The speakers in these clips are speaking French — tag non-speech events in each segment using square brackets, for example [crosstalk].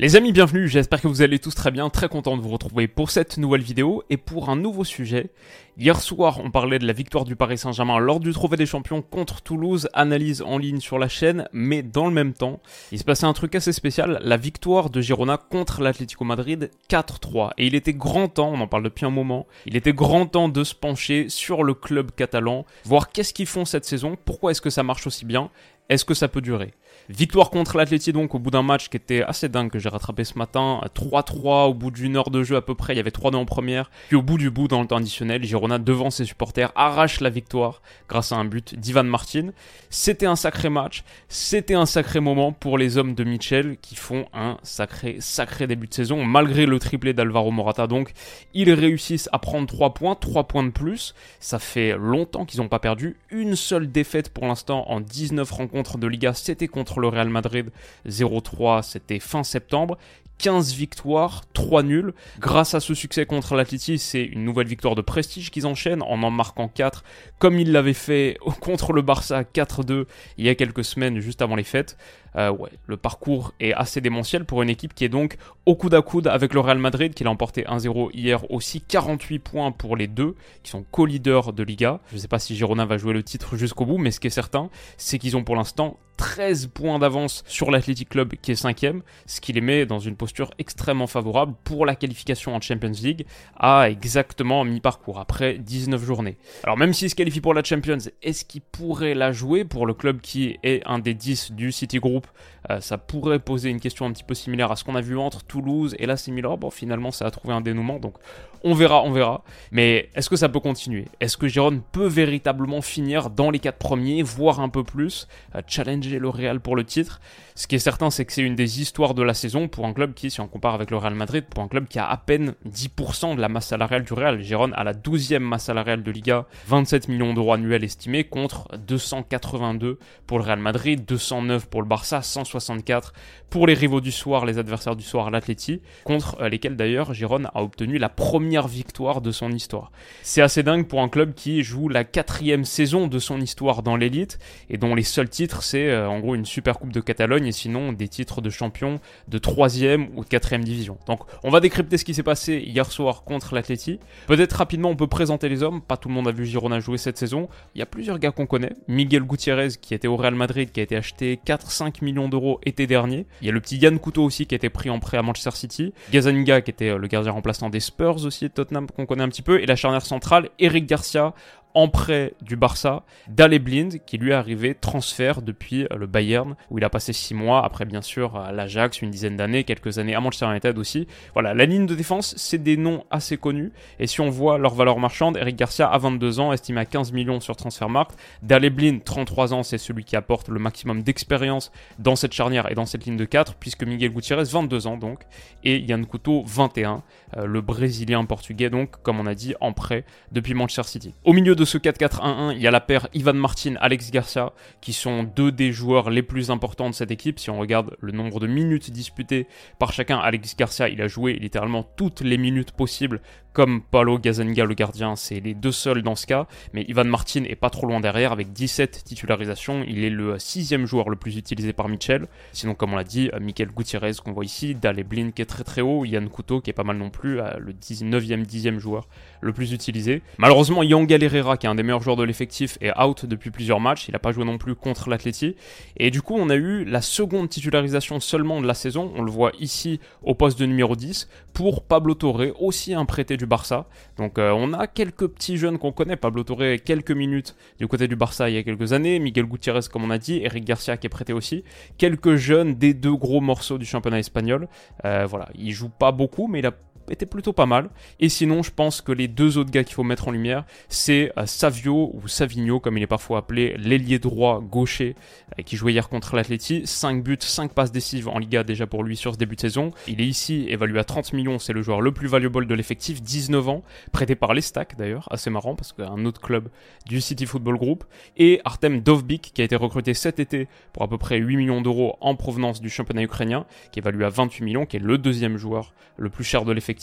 Les amis, bienvenue, j'espère que vous allez tous très bien, très content de vous retrouver pour cette nouvelle vidéo et pour un nouveau sujet. Hier soir, on parlait de la victoire du Paris Saint-Germain lors du Trophée des Champions contre Toulouse, analyse en ligne sur la chaîne, mais dans le même temps, il se passait un truc assez spécial, la victoire de Girona contre l'Atlético Madrid 4-3. Et il était grand temps, on en parle depuis un moment, il était grand temps de se pencher sur le club catalan, voir qu'est-ce qu'ils font cette saison, pourquoi est-ce que ça marche aussi bien, est-ce que ça peut durer Victoire contre l'Atleti donc au bout d'un match qui était assez dingue que j'ai rattrapé ce matin. 3-3 au bout d'une heure de jeu à peu près, il y avait 3-2 en première. Puis au bout du bout dans le temps additionnel, Girona devant ses supporters arrache la victoire grâce à un but d'Ivan Martin. C'était un sacré match, c'était un sacré moment pour les hommes de Mitchell qui font un sacré sacré début de saison malgré le triplé d'Alvaro Morata donc ils réussissent à prendre 3 points, 3 points de plus. Ça fait longtemps qu'ils n'ont pas perdu une seule défaite pour l'instant en 19 rencontres de Liga, c'était contre le Real Madrid 0-3, c'était fin septembre. 15 victoires, 3 nuls. Grâce à ce succès contre l'Atleti, c'est une nouvelle victoire de prestige qu'ils enchaînent en en marquant 4, comme ils l'avaient fait contre le Barça 4-2 il y a quelques semaines juste avant les fêtes. Euh, ouais, le parcours est assez démentiel pour une équipe qui est donc au coude à coude avec le Real Madrid qui l'a emporté 1-0 hier aussi 48 points pour les deux qui sont co-leaders de Liga. Je ne sais pas si Girona va jouer le titre jusqu'au bout, mais ce qui est certain, c'est qu'ils ont pour l'instant 13 points d'avance sur l'Athletic Club qui est cinquième, ce qui les met dans une posture extrêmement favorable pour la qualification en Champions League à exactement mi-parcours après 19 journées. Alors même s'ils se qualifient pour la Champions, est-ce qu'ils pourraient la jouer pour le club qui est un des 10 du City Group euh, Ça pourrait poser une question un petit peu similaire à ce qu'on a vu entre Toulouse et la Similar. Bon finalement ça a trouvé un dénouement donc on verra, on verra. Mais est-ce que ça peut continuer? Est-ce que Giron peut véritablement finir dans les 4 premiers, voire un peu plus, challenger le Real pour le titre? Ce qui est certain, c'est que c'est une des histoires de la saison pour un club qui, si on compare avec le Real Madrid, pour un club qui a à peine 10% de la masse salariale du Real. Giron a la 12e masse salariale de Liga, 27 millions d'euros annuels estimés contre 282 pour le Real Madrid, 209 pour le Barça, 164 pour les rivaux du soir, les adversaires du soir, l'Atleti, contre euh, lesquels d'ailleurs Giron a obtenu la première victoire de son histoire. C'est assez dingue pour un club qui joue la quatrième saison de son histoire dans l'élite et dont les seuls titres c'est euh, en gros une super coupe de Catalogne et sinon des titres de champion de troisième ou de quatrième division. Donc on va décrypter ce qui s'est passé hier soir contre l'Atleti. Peut-être rapidement on peut présenter les hommes, pas tout le monde a vu Girona jouer cette saison. Il y a plusieurs gars qu'on connaît. Miguel Gutiérrez qui était au Real Madrid, qui a été acheté 4-5 millions d'euros été dernier. Il y a le petit Yann Couteau aussi qui a été pris en prêt à Manchester City. Gazaniga qui était euh, le gardien remplaçant des Spurs aussi de Tottenham qu'on connaît un petit peu. Et la charnière centrale, Eric Garcia en prêt du Barça, Dale Blind, qui lui est arrivé transfert depuis euh, le Bayern, où il a passé 6 mois, après bien sûr à l'Ajax, une dizaine d'années, quelques années à Manchester United aussi. Voilà, la ligne de défense, c'est des noms assez connus, et si on voit leur valeur marchande, Eric Garcia a 22 ans, estimé à 15 millions sur Transfermarkt, Dale Blind, 33 ans, c'est celui qui apporte le maximum d'expérience dans cette charnière et dans cette ligne de 4, puisque Miguel Gutiérrez, 22 ans donc, et Yann Couto, 21, euh, le Brésilien portugais donc, comme on a dit, en prêt depuis Manchester City. Au milieu de ce 4-4-1-1, il y a la paire Ivan Martin, Alex Garcia, qui sont deux des joueurs les plus importants de cette équipe. Si on regarde le nombre de minutes disputées par chacun, Alex Garcia, il a joué littéralement toutes les minutes possibles, comme Paulo Gazaniga, le gardien, c'est les deux seuls dans ce cas. Mais Ivan Martin est pas trop loin derrière, avec 17 titularisations. Il est le sixième joueur le plus utilisé par Mitchell. Sinon, comme on l'a dit, Michael Gutiérrez qu'on voit ici, Dale Blin qui est très très haut, Yann Couteau qui est pas mal non plus, le 19e, 10e joueur le plus utilisé. Malheureusement, Yangel Herrera, qui est un des meilleurs joueurs de l'effectif, est out depuis plusieurs matchs. Il n'a pas joué non plus contre l'Atleti. Et du coup, on a eu la seconde titularisation seulement de la saison. On le voit ici au poste de numéro 10 pour Pablo Torre, aussi un prêté du Barça. Donc euh, on a quelques petits jeunes qu'on connaît. Pablo Torre, quelques minutes du côté du Barça il y a quelques années. Miguel Gutiérrez, comme on a dit. Eric Garcia qui est prêté aussi. Quelques jeunes des deux gros morceaux du championnat espagnol. Euh, voilà, il joue pas beaucoup, mais il a était plutôt pas mal. Et sinon, je pense que les deux autres gars qu'il faut mettre en lumière, c'est euh, Savio ou Savigno, comme il est parfois appelé, l'ailier droit gaucher, euh, qui jouait hier contre l'Atleti. 5 buts, 5 passes décisives en Liga déjà pour lui sur ce début de saison. Il est ici évalué à 30 millions, c'est le joueur le plus valuable de l'effectif, 19 ans, prêté par l'Estac d'ailleurs, assez marrant parce qu'un autre club du City Football Group. Et Artem Dovbik, qui a été recruté cet été pour à peu près 8 millions d'euros en provenance du championnat ukrainien, qui est évalué à 28 millions, qui est le deuxième joueur le plus cher de l'effectif.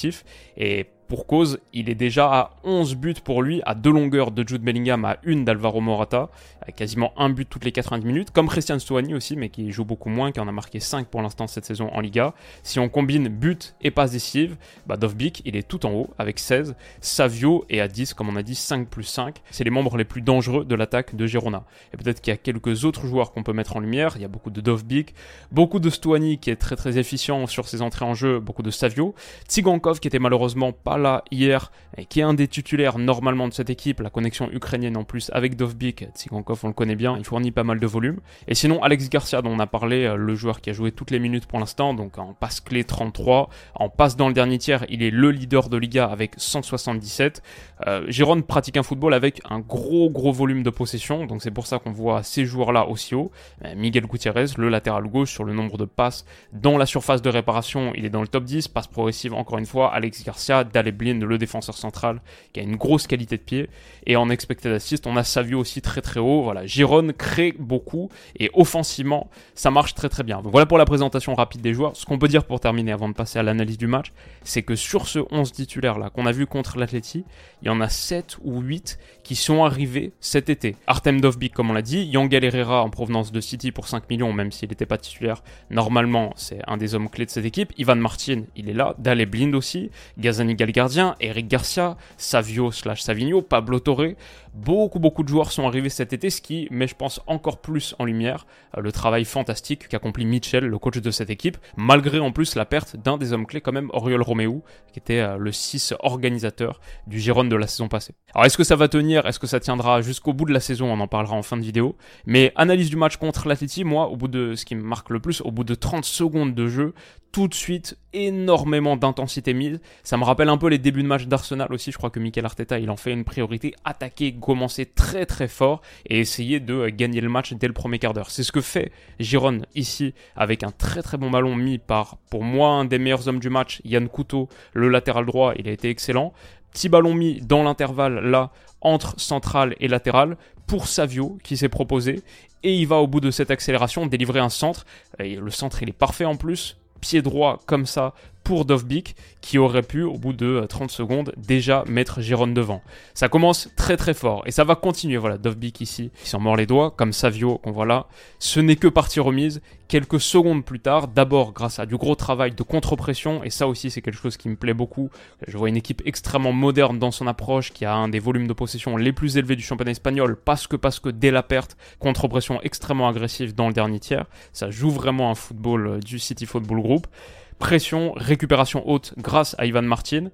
Et pour cause, il est déjà à 11 buts pour lui, à deux longueurs de Jude Bellingham, à une d'Alvaro Morata, à quasiment un but toutes les 90 minutes, comme Christian Stuani aussi, mais qui joue beaucoup moins, qui en a marqué 5 pour l'instant cette saison en Liga. Si on combine but et passe décisive, bah il est tout en haut avec 16, Savio est à 10, comme on a dit, 5 plus 5. C'est les membres les plus dangereux de l'attaque de Girona. Et peut-être qu'il y a quelques autres joueurs qu'on peut mettre en lumière, il y a beaucoup de Dovbik, beaucoup de Stuani qui est très très efficient sur ses entrées en jeu, beaucoup de Savio, Tsigankov qui était malheureusement pas hier, qui est un des titulaires normalement de cette équipe, la connexion ukrainienne en plus avec Dovbik, Tsigankov on le connaît bien, il fournit pas mal de volume. Et sinon Alex Garcia dont on a parlé, euh, le joueur qui a joué toutes les minutes pour l'instant, donc en passe clé 33, en passe dans le dernier tiers, il est le leader de Liga avec 177. Euh, pratique un football avec un gros gros volume de possession, donc c'est pour ça qu'on voit ces joueurs-là aussi haut. Euh, Miguel Gutiérrez, le latéral gauche sur le nombre de passes dans la surface de réparation, il est dans le top 10, passe progressive encore une fois, Alex Garcia Blind, le défenseur central, qui a une grosse qualité de pied. Et en expected assist, on a Savio aussi très très haut. Voilà, Giron crée beaucoup et offensivement, ça marche très très bien. Donc voilà pour la présentation rapide des joueurs. Ce qu'on peut dire pour terminer avant de passer à l'analyse du match, c'est que sur ce 11 titulaire là qu'on a vu contre l'Atleti, il y en a 7 ou 8 qui sont arrivés cet été. Artem Dovbik, comme on l'a dit, Yangel Herrera en provenance de City pour 5 millions, même s'il n'était pas titulaire. Normalement, c'est un des hommes clés de cette équipe. Ivan Martin, il est là. Dale Blind aussi. Gazani Gardien, Eric Garcia, Savio slash Savigno, Pablo Torre. Beaucoup, beaucoup de joueurs sont arrivés cet été, ce qui met, je pense, encore plus en lumière euh, le travail fantastique qu'accomplit Mitchell, le coach de cette équipe, malgré en plus la perte d'un des hommes clés, quand même, Oriol Romeu, qui était euh, le 6 organisateur du Gironde de la saison passée. Alors, est-ce que ça va tenir Est-ce que ça tiendra jusqu'au bout de la saison On en parlera en fin de vidéo. Mais analyse du match contre l'Atleti, moi, au bout de ce qui me marque le plus, au bout de 30 secondes de jeu, tout de suite énormément d'intensité mise. Ça me rappelle un peu les débuts de match d'Arsenal aussi. Je crois que Mikel Arteta, il en fait une priorité. Attaquer, commencer très très fort et essayer de gagner le match dès le premier quart d'heure. C'est ce que fait Giron ici avec un très très bon ballon mis par, pour moi, un des meilleurs hommes du match, Yann Couteau, le latéral droit. Il a été excellent. Petit ballon mis dans l'intervalle là entre central et latéral pour Savio qui s'est proposé et il va au bout de cette accélération délivrer un centre. Et le centre il est parfait en plus pied droit comme ça pour Dovbik qui aurait pu au bout de 30 euh, secondes déjà mettre Giron devant. Ça commence très très fort et ça va continuer. Voilà, Dovbik ici qui s'en mord les doigts comme Savio qu'on voit là. Ce n'est que partie remise. Quelques secondes plus tard, d'abord grâce à du gros travail de contre-pression et ça aussi c'est quelque chose qui me plaît beaucoup. Je vois une équipe extrêmement moderne dans son approche qui a un des volumes de possession les plus élevés du championnat espagnol parce que parce que dès la perte, contre-pression extrêmement agressive dans le dernier tiers. Ça joue vraiment un football euh, du City Football Group pression, récupération haute grâce à Ivan Martin.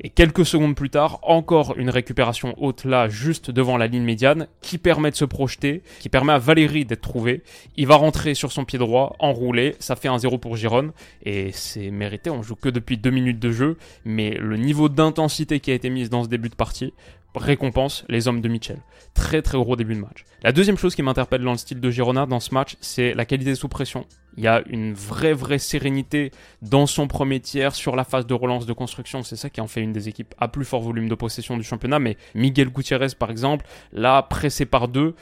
Et quelques secondes plus tard, encore une récupération haute là, juste devant la ligne médiane, qui permet de se projeter, qui permet à Valérie d'être trouvé. Il va rentrer sur son pied droit, enroulé, ça fait un 0 pour Giron, et c'est mérité, on joue que depuis 2 minutes de jeu, mais le niveau d'intensité qui a été mise dans ce début de partie, récompense les hommes de Mitchell. Très très gros début de match. La deuxième chose qui m'interpelle dans le style de Girona dans ce match, c'est la qualité sous pression. Il y a une vraie vraie sérénité dans son premier tiers sur la phase de relance de construction. C'est ça qui en fait une des équipes à plus fort volume de possession du championnat. Mais Miguel Gutiérrez par exemple, là pressé par deux,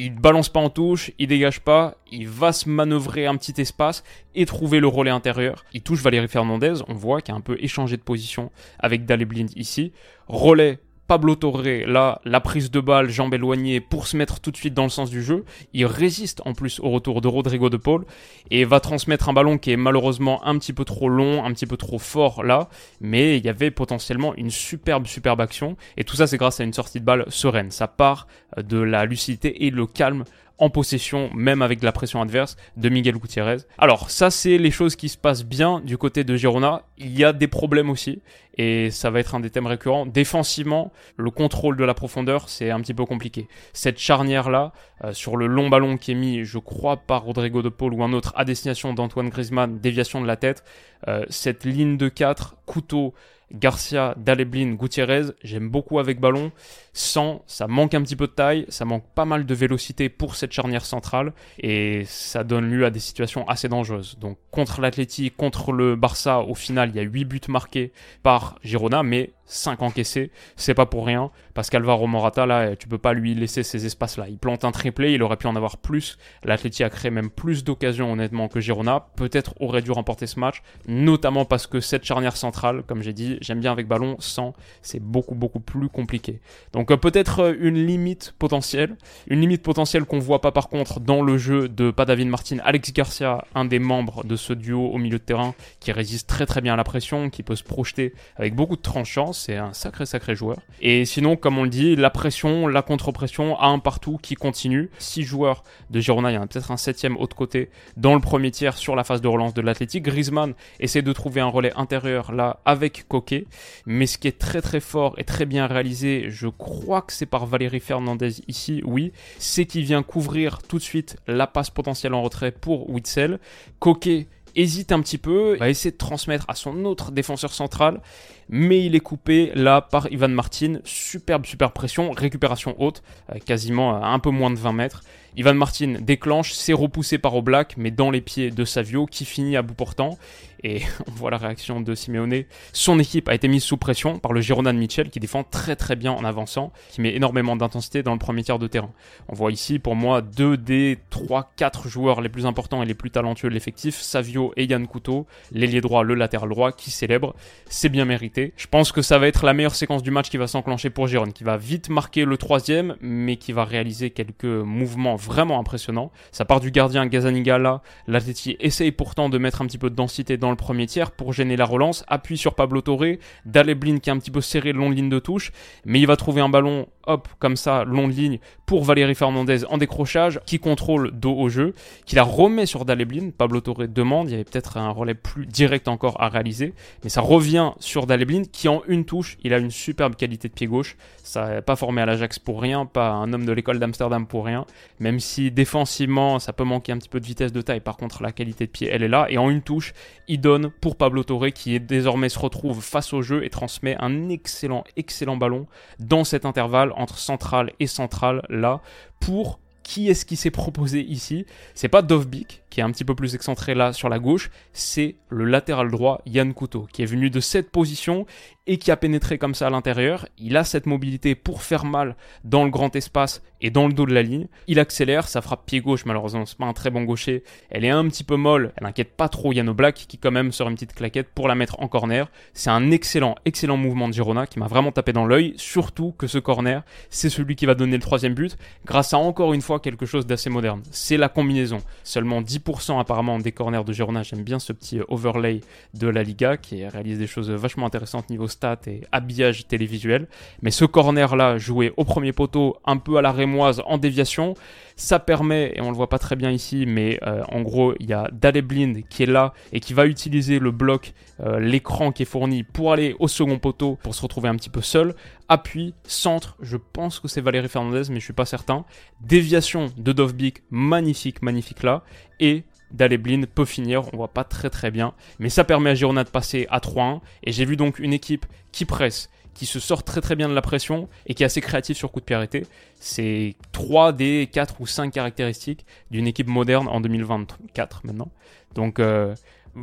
il balance pas en touche, il dégage pas, il va se manœuvrer un petit espace et trouver le relais intérieur. Il touche Valérie Fernandez, on voit qu'il a un peu échangé de position avec Blind ici. Relais Pablo Torre, là, la prise de balle, jambe éloignée pour se mettre tout de suite dans le sens du jeu. Il résiste en plus au retour de Rodrigo de Paul et va transmettre un ballon qui est malheureusement un petit peu trop long, un petit peu trop fort là, mais il y avait potentiellement une superbe, superbe action. Et tout ça, c'est grâce à une sortie de balle sereine. Ça part de la lucidité et le calme en possession, même avec la pression adverse, de Miguel Gutiérrez. Alors, ça, c'est les choses qui se passent bien du côté de Girona. Il y a des problèmes aussi, et ça va être un des thèmes récurrents. Défensivement, le contrôle de la profondeur, c'est un petit peu compliqué. Cette charnière-là, euh, sur le long ballon qui est mis, je crois, par Rodrigo de Paul ou un autre, à destination d'Antoine Griezmann, déviation de la tête, euh, cette ligne de 4 Couteau, Garcia, Daleblin, Gutiérrez, j'aime beaucoup avec ballon. Sans, ça manque un petit peu de taille, ça manque pas mal de vélocité pour cette charnière centrale et ça donne lieu à des situations assez dangereuses. Donc contre l'Atleti, contre le Barça, au final, il y a 8 buts marqués par Girona, mais 5 encaissés, c'est pas pour rien, parce qu'Alvaro Morata, là, tu peux pas lui laisser ces espaces-là. Il plante un triplé, il aurait pu en avoir plus. L'Atleti a créé même plus d'occasions, honnêtement, que Girona. Peut-être aurait dû remporter ce match, notamment parce que cette charnière centrale, comme j'ai dit, j'aime bien avec ballon, sans, c'est beaucoup, beaucoup plus compliqué. Donc euh, peut-être euh, une limite potentielle, une limite potentielle qu'on voit pas par contre dans le jeu de pas David Martin, Alex Garcia, un des membres de ce duo au milieu de terrain, qui résiste très très bien à la pression, qui peut se projeter avec beaucoup de tranchants c'est un sacré sacré joueur. Et sinon, comme on le dit, la pression, la contre-pression, à un partout qui continue. Six joueurs de Girona, il y en a peut-être un septième autre côté dans le premier tiers sur la phase de relance de l'Athletic. Griezmann essaie de trouver un relais intérieur là avec Coquet, mais ce qui est très très fort et très bien réalisé, je crois que c'est par Valérie Fernandez ici, oui, c'est qu'il vient couvrir tout de suite la passe potentielle en retrait pour Witzel. Coquet hésite un petit peu, va essayer de transmettre à son autre défenseur central, mais il est coupé là par Ivan Martin. Superbe, super pression, récupération haute, euh, quasiment à un peu moins de 20 mètres. Ivan Martin déclenche, c'est repoussé par Oblak, mais dans les pieds de Savio, qui finit à bout portant. Et [laughs] on voit la réaction de Simeone. Son équipe a été mise sous pression par le Girona de Mitchell, qui défend très très bien en avançant, qui met énormément d'intensité dans le premier tiers de terrain. On voit ici, pour moi, deux des trois, quatre joueurs les plus importants et les plus talentueux de l'effectif, Savio et Yann Couteau, l'ailier droit, le latéral droit, qui célèbrent. C'est bien mérité. Je pense que ça va être la meilleure séquence du match qui va s'enclencher pour Girona, qui va vite marquer le troisième, mais qui va réaliser quelques mouvements vraiment impressionnants. Ça part du gardien Gazanigala, l'Atleti essaye pourtant de mettre un petit peu de densité dans le premier tiers pour gêner la relance, appuie sur Pablo Torre, Daleblin qui est un petit peu serré long de ligne de touche, mais il va trouver un ballon, hop, comme ça, long de ligne, pour Valérie Fernandez en décrochage, qui contrôle dos au jeu, qui la remet sur Daleblin, Pablo Torre demande, il y avait peut-être un relais plus direct encore à réaliser, mais ça revient sur Daleblin, qui en une touche, il a une superbe qualité de pied gauche, ça pas formé à l'Ajax pour rien, pas un homme de l'école d'Amsterdam pour rien, même si défensivement, ça peut manquer un petit peu de vitesse de taille, par contre la qualité de pied, elle est là, et en une touche, il donne pour Pablo Torre qui est désormais se retrouve face au jeu et transmet un excellent, excellent ballon dans cet intervalle entre centrale et centrale là pour qui est-ce qui s'est proposé ici? C'est pas Dovbik, qui est un petit peu plus excentré là sur la gauche, c'est le latéral droit Yann Couteau, qui est venu de cette position et qui a pénétré comme ça à l'intérieur. Il a cette mobilité pour faire mal dans le grand espace et dans le dos de la ligne. Il accélère, ça frappe pied gauche, malheureusement, c'est pas un très bon gaucher. Elle est un petit peu molle, elle inquiète pas trop Yann Black, qui quand même sort une petite claquette pour la mettre en corner. C'est un excellent, excellent mouvement de Girona qui m'a vraiment tapé dans l'œil, surtout que ce corner, c'est celui qui va donner le troisième but, grâce à encore une fois quelque chose d'assez moderne. C'est la combinaison. Seulement 10% apparemment des corners de Girona, j'aime bien ce petit overlay de la Liga qui réalise des choses vachement intéressantes niveau stats et habillage télévisuel. Mais ce corner-là, joué au premier poteau, un peu à la rémoise en déviation, ça permet, et on le voit pas très bien ici, mais euh, en gros, il y a Daleblind qui est là et qui va utiliser le bloc, euh, l'écran qui est fourni pour aller au second poteau pour se retrouver un petit peu seul. Appui, centre, je pense que c'est Valérie Fernandez, mais je suis pas certain. Déviation de Dovbik, magnifique, magnifique là. Et Daleblin peut finir, on voit pas très très bien, mais ça permet à Girona de passer à 3-1, et j'ai vu donc une équipe qui presse, qui se sort très très bien de la pression et qui est assez créative sur coup de pied arrêté. C'est 3 des 4 ou 5 caractéristiques d'une équipe moderne en 2024 maintenant. Donc euh,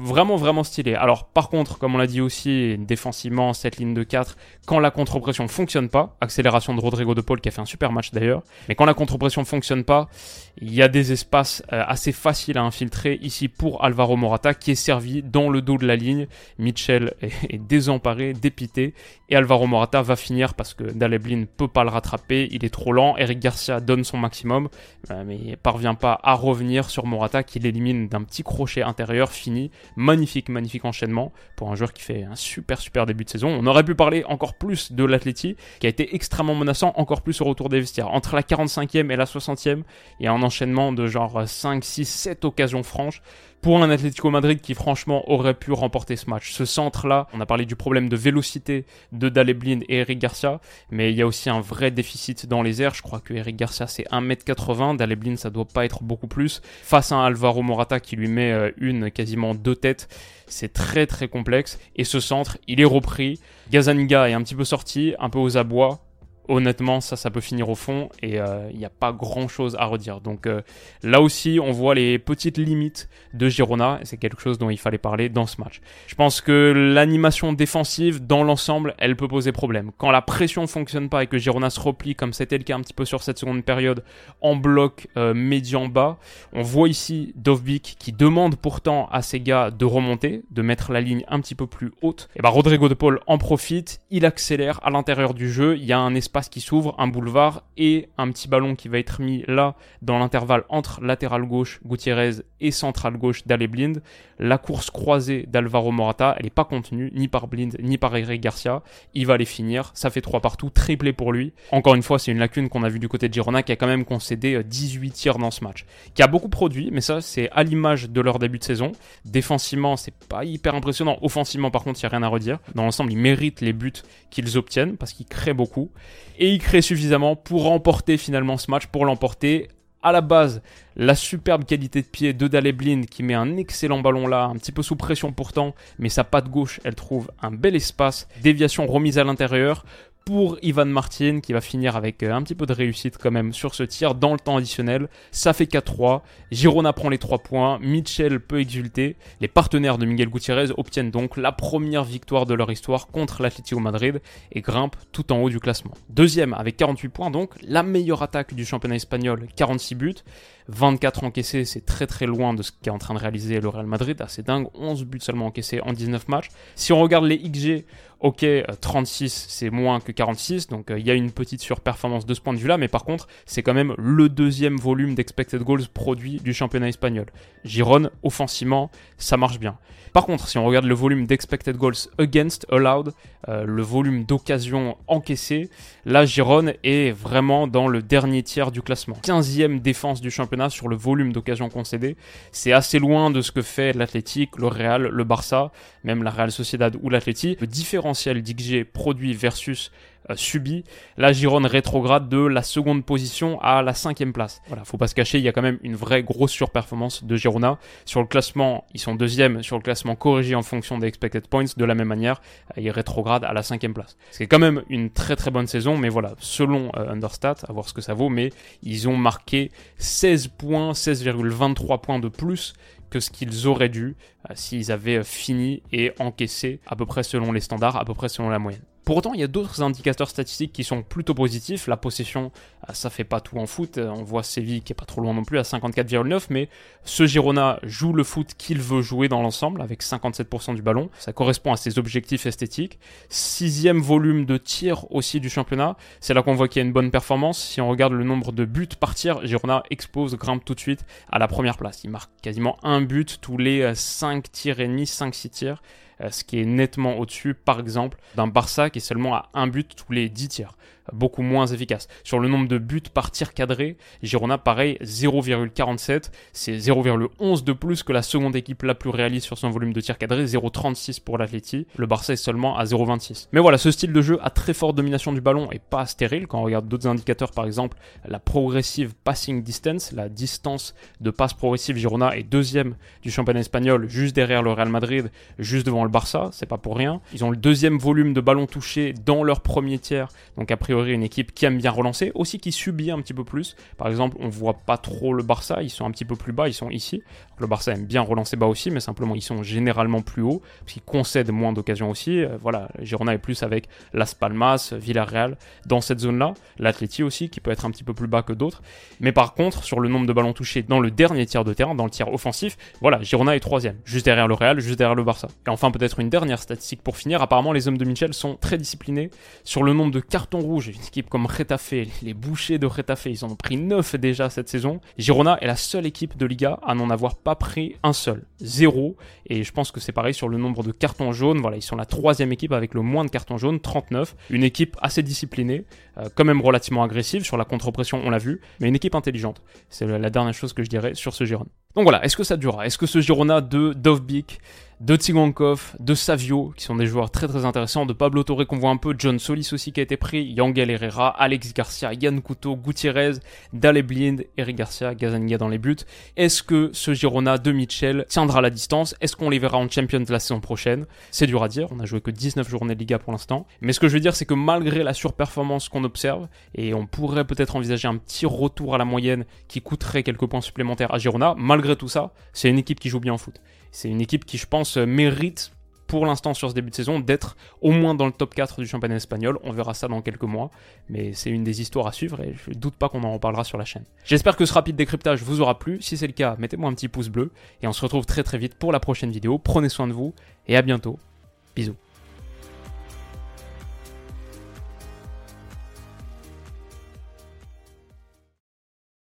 vraiment vraiment stylé. Alors par contre, comme on l'a dit aussi, défensivement, cette ligne de 4, quand la contre-pression fonctionne pas, accélération de Rodrigo de Paul qui a fait un super match d'ailleurs, mais quand la contre-pression fonctionne pas, il y a des espaces euh, assez faciles à infiltrer ici pour Alvaro Morata qui est servi dans le dos de la ligne. Mitchell [laughs] est, désemparé, dépité et Alvaro Morata va finir parce que Daleblin peut pas le rattraper, il est trop lent. Eric Garcia donne son maximum, euh, mais il parvient pas à revenir sur Morata qui l'élimine d'un petit crochet intérieur fini. Magnifique, magnifique enchaînement pour un joueur qui fait un super, super début de saison. On aurait pu parler encore plus de l'Atleti qui a été extrêmement menaçant, encore plus au retour des vestiaires. Entre la 45e et la 60e, il y a un enchaînement de genre 5, 6, 7 occasions franches pour un Atlético Madrid qui franchement aurait pu remporter ce match. Ce centre-là, on a parlé du problème de vélocité de Daleblin et Eric Garcia, mais il y a aussi un vrai déficit dans les airs. Je crois que Eric Garcia c'est 1m80, Daleblin ça doit pas être beaucoup plus. Face à un Alvaro Morata qui lui met euh, une, quasiment deux têtes. C'est très très complexe. Et ce centre, il est repris. Gazaniga est un petit peu sorti, un peu aux abois honnêtement, ça, ça peut finir au fond et euh, il n'y a pas grand chose à redire. Donc euh, là aussi, on voit les petites limites de Girona et c'est quelque chose dont il fallait parler dans ce match. Je pense que l'animation défensive, dans l'ensemble, elle peut poser problème. Quand la pression fonctionne pas et que Girona se replie, comme c'était le cas un petit peu sur cette seconde période, en bloc euh, médian-bas, on voit ici Dovbik qui demande pourtant à ses gars de remonter, de mettre la ligne un petit peu plus haute. Et bah Rodrigo de Paul en profite, il accélère à l'intérieur du jeu, il y a un espace qui s'ouvre, un boulevard et un petit ballon qui va être mis là dans l'intervalle entre latéral gauche Gutiérrez et central gauche d'Ale Blind. La course croisée d'Alvaro Morata, elle n'est pas contenue ni par Blind ni par Eric Garcia. Il va les finir, ça fait 3 partout, triplé pour lui. Encore une fois, c'est une lacune qu'on a vu du côté de Girona qui a quand même concédé 18 euh, tirs dans ce match. Qui a beaucoup produit, mais ça c'est à l'image de leur début de saison. Défensivement, c'est pas hyper impressionnant. Offensivement, par contre, il n'y a rien à redire. Dans l'ensemble, ils méritent les buts qu'ils obtiennent parce qu'ils créent beaucoup et il crée suffisamment pour remporter finalement ce match, pour l'emporter. À la base, la superbe qualité de pied de Daleblin qui met un excellent ballon là, un petit peu sous pression pourtant, mais sa patte gauche, elle trouve un bel espace. Déviation remise à l'intérieur pour Ivan Martin qui va finir avec euh, un petit peu de réussite quand même sur ce tir dans le temps additionnel. Ça fait 4-3. Girona prend les 3 points. Mitchell peut exulter. Les partenaires de Miguel Gutiérrez obtiennent donc la première victoire de leur histoire contre l'Atlético Madrid et grimpent tout en haut du classement. Deuxième avec 48 points donc, la meilleure attaque du championnat espagnol, 46 buts. 24 encaissés, c'est très très loin de ce qu'est en train de réaliser le Real Madrid, assez dingue, 11 buts seulement encaissés en 19 matchs. Si on regarde les XG, ok, 36 euh, c'est moins que 46, donc euh, il y a une petite surperformance de ce point de vue-là, mais par contre, c'est quand même le deuxième volume d'expected goals produit du championnat espagnol. Giron, offensivement, ça marche bien. Par contre, si on regarde le volume d'expected goals against allowed, euh, le volume d'occasions encaissées, là, Giron est vraiment dans le dernier tiers du classement. 15e défense du championnat sur le volume d'occasions concédées. C'est assez loin de ce que fait l'Athletic, le Real, le Barça, même la Real Sociedad ou l'Athletic. Le différentiel d'XG produit versus euh, subi la Gironde rétrograde de la seconde position à la cinquième place. Voilà, faut pas se cacher, il y a quand même une vraie grosse surperformance de Girona. Sur le classement, ils sont deuxième, sur le classement corrigé en fonction des expected points, de la même manière, euh, ils rétrogradent à la cinquième place. C'est quand même une très très bonne saison, mais voilà, selon euh, Understat, à voir ce que ça vaut, mais ils ont marqué 16 points, 16,23 points de plus que ce qu'ils auraient dû s'ils avaient fini et encaissé à peu près selon les standards, à peu près selon la moyenne. Pour autant, il y a d'autres indicateurs statistiques qui sont plutôt positifs. La possession, euh, ça fait pas tout en foot. Euh, on voit Séville qui est pas trop loin non plus à 54,9, mais ce Girona joue le foot qu'il veut jouer dans l'ensemble avec 57% du ballon. Ça correspond à ses objectifs esthétiques. Sixième volume de tir aussi du championnat. C'est là qu'on voit qu'il y a une bonne performance. Si on regarde le nombre de buts par tir, Girona explose, grimpe tout de suite à la première place. Il marque quasiment un but tous les 5 euh, tirs et demi, 5-6 tirs. Euh, ce qui est nettement au-dessus, par exemple, d'un Barça qui est seulement à un but tous les 10 tiers beaucoup moins efficace. Sur le nombre de buts par tir cadré, Girona, pareil, 0,47. C'est 0,11 de plus que la seconde équipe la plus réaliste sur son volume de tir cadré, 0,36 pour l'Atleti. Le Barça est seulement à 0,26. Mais voilà, ce style de jeu a très forte domination du ballon et pas stérile. Quand on regarde d'autres indicateurs, par exemple, la progressive passing distance, la distance de passe progressive, Girona est deuxième du championnat espagnol, juste derrière le Real Madrid, juste devant le Barça. C'est pas pour rien. Ils ont le deuxième volume de ballon touché dans leur premier tiers. Donc a priori, une équipe qui aime bien relancer, aussi qui subit un petit peu plus. Par exemple, on voit pas trop le Barça, ils sont un petit peu plus bas, ils sont ici. Le Barça aime bien relancer bas aussi, mais simplement ils sont généralement plus hauts, parce qu'ils concèdent moins d'occasions aussi. Euh, voilà, Girona est plus avec Las Palmas, Villarreal, dans cette zone-là. L'Atleti aussi, qui peut être un petit peu plus bas que d'autres. Mais par contre, sur le nombre de ballons touchés dans le dernier tiers de terrain, dans le tiers offensif, voilà, Girona est troisième, juste derrière le Real, juste derrière le Barça. Et enfin, peut-être une dernière statistique pour finir. Apparemment, les hommes de Michel sont très disciplinés sur le nombre de cartons rouges une équipe comme Retafe, les bouchers de Retafe, ils en ont pris 9 déjà cette saison. Girona est la seule équipe de Liga à n'en avoir pas pris un seul. Zéro. Et je pense que c'est pareil sur le nombre de cartons jaunes. Voilà, ils sont la troisième équipe avec le moins de cartons jaunes, 39. Une équipe assez disciplinée, euh, quand même relativement agressive sur la contre-pression, on l'a vu, mais une équipe intelligente. C'est la dernière chose que je dirais sur ce Girona. Donc voilà, est-ce que ça durera? Est-ce que ce Girona de Dovbik de Tsigankov, de Savio, qui sont des joueurs très très intéressants, de Pablo Torre qu'on voit un peu, John Solis aussi qui a été pris, Yangel Herrera, Alex Garcia, Yann Couto, Gutiérrez, Dale Blind, Eric Garcia, Gazaniga dans les buts. Est-ce que ce Girona de Mitchell tiendra la distance? Est-ce qu'on les verra en Champions la saison prochaine? C'est dur à dire, on a joué que 19 journées de Liga pour l'instant. Mais ce que je veux dire, c'est que malgré la surperformance qu'on observe, et on pourrait peut-être envisager un petit retour à la moyenne qui coûterait quelques points supplémentaires à Girona, malgré tout ça, c'est une équipe qui joue bien au foot. C'est une équipe qui, je mérite pour l'instant sur ce début de saison d'être au moins dans le top 4 du championnat espagnol. On verra ça dans quelques mois, mais c'est une des histoires à suivre et je ne doute pas qu'on en reparlera sur la chaîne. J'espère que ce rapide décryptage vous aura plu. Si c'est le cas, mettez-moi un petit pouce bleu et on se retrouve très très vite pour la prochaine vidéo. Prenez soin de vous et à bientôt. Bisous.